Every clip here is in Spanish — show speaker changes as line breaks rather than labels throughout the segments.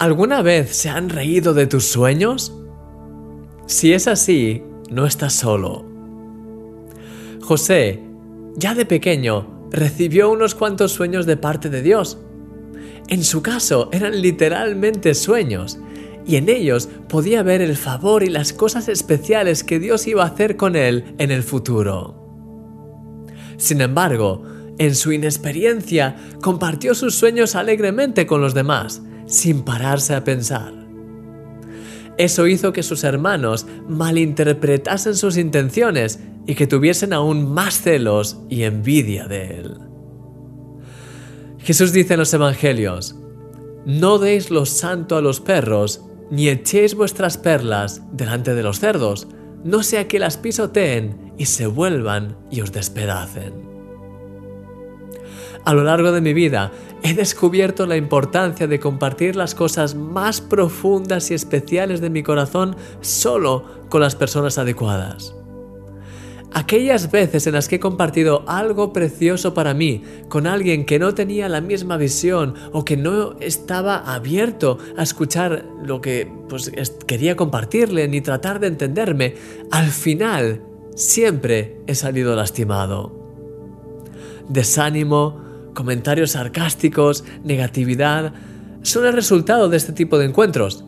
¿Alguna vez se han reído de tus sueños? Si es así, no estás solo. José, ya de pequeño, recibió unos cuantos sueños de parte de Dios. En su caso eran literalmente sueños, y en ellos podía ver el favor y las cosas especiales que Dios iba a hacer con él en el futuro. Sin embargo, en su inexperiencia, compartió sus sueños alegremente con los demás, sin pararse a pensar. Eso hizo que sus hermanos malinterpretasen sus intenciones y que tuviesen aún más celos y envidia de él. Jesús dice en los Evangelios, No deis lo santo a los perros, ni echéis vuestras perlas delante de los cerdos, no sea que las pisoteen y se vuelvan y os despedacen. A lo largo de mi vida he descubierto la importancia de compartir las cosas más profundas y especiales de mi corazón solo con las personas adecuadas. Aquellas veces en las que he compartido algo precioso para mí con alguien que no tenía la misma visión o que no estaba abierto a escuchar lo que pues, quería compartirle ni tratar de entenderme, al final siempre he salido lastimado. Desánimo, comentarios sarcásticos, negatividad, son el resultado de este tipo de encuentros.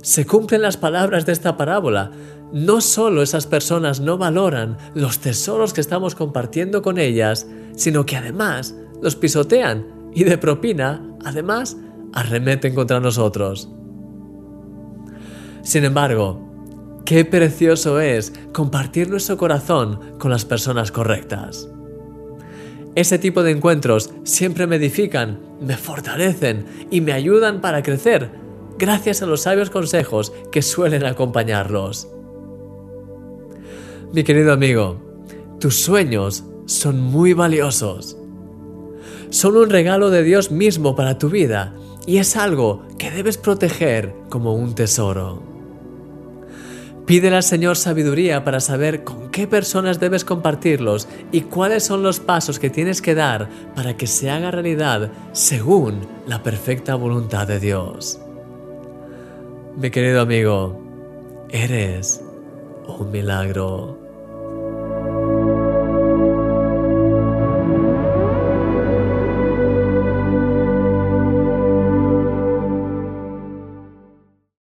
Se cumplen las palabras de esta parábola. No solo esas personas no valoran los tesoros que estamos compartiendo con ellas, sino que además los pisotean y de propina, además, arremeten contra nosotros. Sin embargo, qué precioso es compartir nuestro corazón con las personas correctas. Ese tipo de encuentros siempre me edifican, me fortalecen y me ayudan para crecer, gracias a los sabios consejos que suelen acompañarlos. Mi querido amigo, tus sueños son muy valiosos. Son un regalo de Dios mismo para tu vida y es algo que debes proteger como un tesoro. Pídele al Señor sabiduría para saber con qué personas debes compartirlos y cuáles son los pasos que tienes que dar para que se haga realidad según la perfecta voluntad de Dios. Mi querido amigo, eres un milagro.